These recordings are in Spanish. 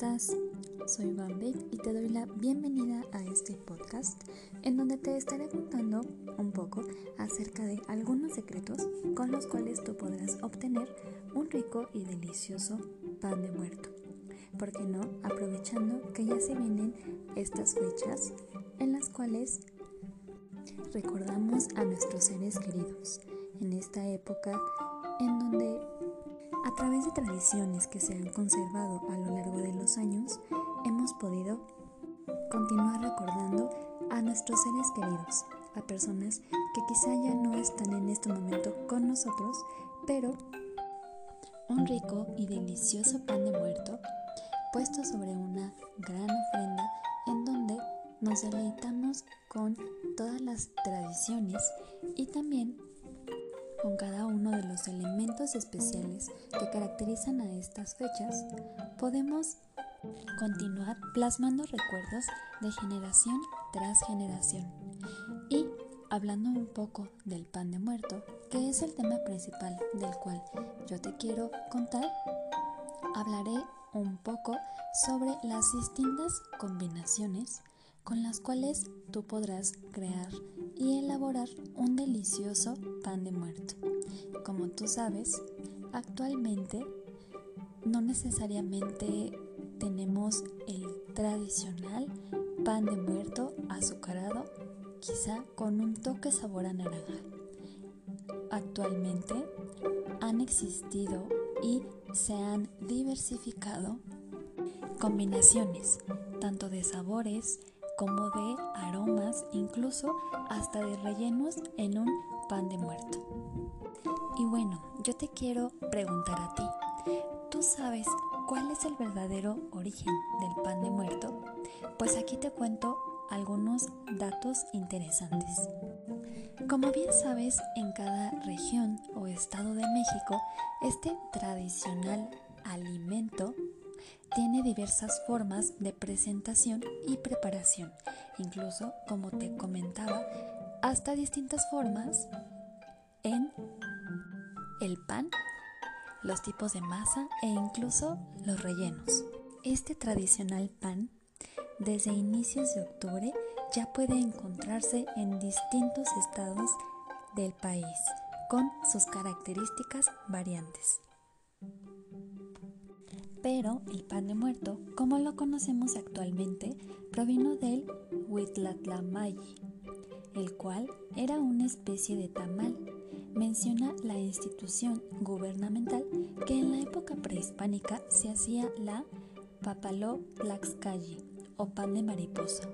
estás? Soy Beek y te doy la bienvenida a este podcast en donde te estaré contando un poco acerca de algunos secretos con los cuales tú podrás obtener un rico y delicioso pan de muerto. ¿Por qué no? Aprovechando que ya se vienen estas fechas en las cuales recordamos a nuestros seres queridos. En esta época en donde a través de tradiciones que se han conservado a lo largo de los años, hemos podido continuar recordando a nuestros seres queridos, a personas que quizá ya no están en este momento con nosotros, pero un rico y delicioso pan de muerto puesto sobre una gran ofrenda en donde nos deleitamos con todas las tradiciones y también con cada uno de los elementos especiales que caracterizan a estas fechas, podemos continuar plasmando recuerdos de generación tras generación. Y hablando un poco del pan de muerto, que es el tema principal del cual yo te quiero contar, hablaré un poco sobre las distintas combinaciones con las cuales tú podrás crear y elaborar un delicioso pan de muerto. Como tú sabes, actualmente no necesariamente tenemos el tradicional pan de muerto azucarado, quizá con un toque sabor a naranja. Actualmente han existido y se han diversificado combinaciones tanto de sabores como de aromas, incluso hasta de rellenos en un pan de muerto. Y bueno, yo te quiero preguntar a ti, ¿tú sabes cuál es el verdadero origen del pan de muerto? Pues aquí te cuento algunos datos interesantes. Como bien sabes, en cada región o estado de México, este tradicional alimento tiene diversas formas de presentación y preparación, incluso, como te comentaba, hasta distintas formas en el pan, los tipos de masa e incluso los rellenos. Este tradicional pan, desde inicios de octubre, ya puede encontrarse en distintos estados del país, con sus características variantes. Pero el pan de muerto, como lo conocemos actualmente, provino del Huitlatlamayi, el cual era una especie de tamal. Menciona la institución gubernamental que en la época prehispánica se hacía la papalo tlaxcalli o pan de mariposa,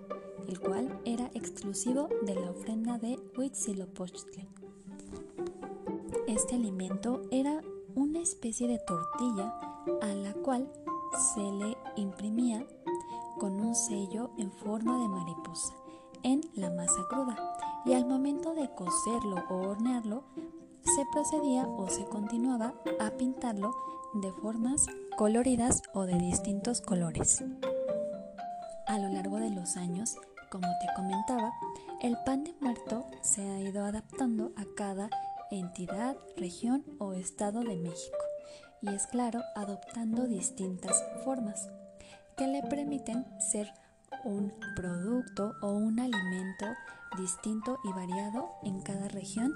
el cual era exclusivo de la ofrenda de Huitzilopochtli. Este alimento era una especie de tortilla a la cual se le imprimía con un sello en forma de mariposa en la masa cruda y al momento de cocerlo o hornearlo se procedía o se continuaba a pintarlo de formas coloridas o de distintos colores. A lo largo de los años, como te comentaba, el pan de muerto se ha ido adaptando a cada entidad, región o estado de México y es claro, adoptando distintas formas que le permiten ser un producto o un alimento distinto y variado en cada región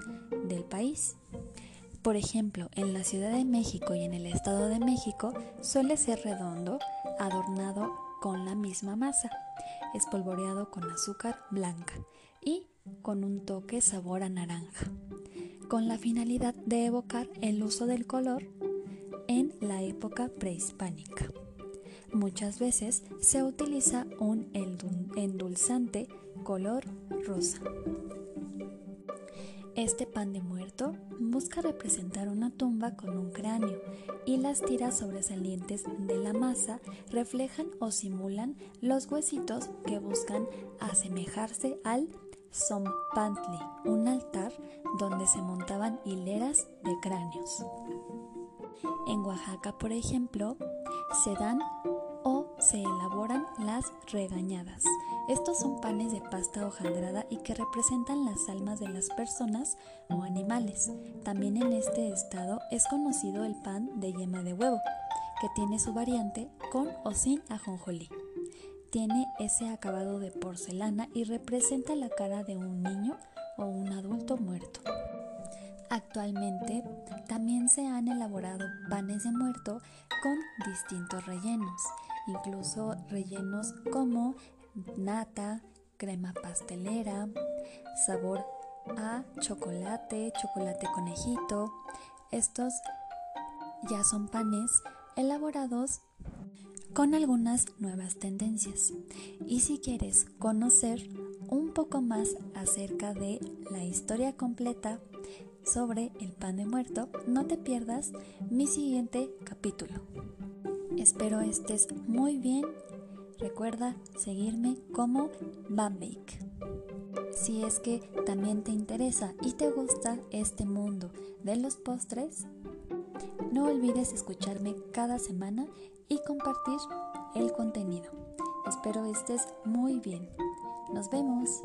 del país. Por ejemplo, en la Ciudad de México y en el Estado de México suele ser redondo, adornado con la misma masa, espolvoreado con azúcar blanca y con un toque sabor a naranja, con la finalidad de evocar el uso del color en la época prehispánica. Muchas veces se utiliza un endulzante color rosa. Este pan de muerto busca representar una tumba con un cráneo y las tiras sobresalientes de la masa reflejan o simulan los huesitos que buscan asemejarse al Zompantli, un altar donde se montaban hileras de cráneos. En Oaxaca, por ejemplo, se dan o se elaboran las regañadas. Estos son panes de pasta hojaldrada y que representan las almas de las personas o animales. También en este estado es conocido el pan de yema de huevo, que tiene su variante con o sin ajonjolí. Tiene ese acabado de porcelana y representa la cara de un niño o un adulto muerto. Actualmente también se han elaborado panes de muerto con distintos rellenos, incluso rellenos como nata, crema pastelera, sabor a chocolate, chocolate conejito. Estos ya son panes elaborados con algunas nuevas tendencias. Y si quieres conocer un poco más acerca de la historia completa sobre el pan de muerto, no te pierdas mi siguiente capítulo. Espero estés muy bien. Recuerda seguirme como Bambake. Si es que también te interesa y te gusta este mundo de los postres, no olvides escucharme cada semana y compartir el contenido. Espero estés muy bien. Nos vemos.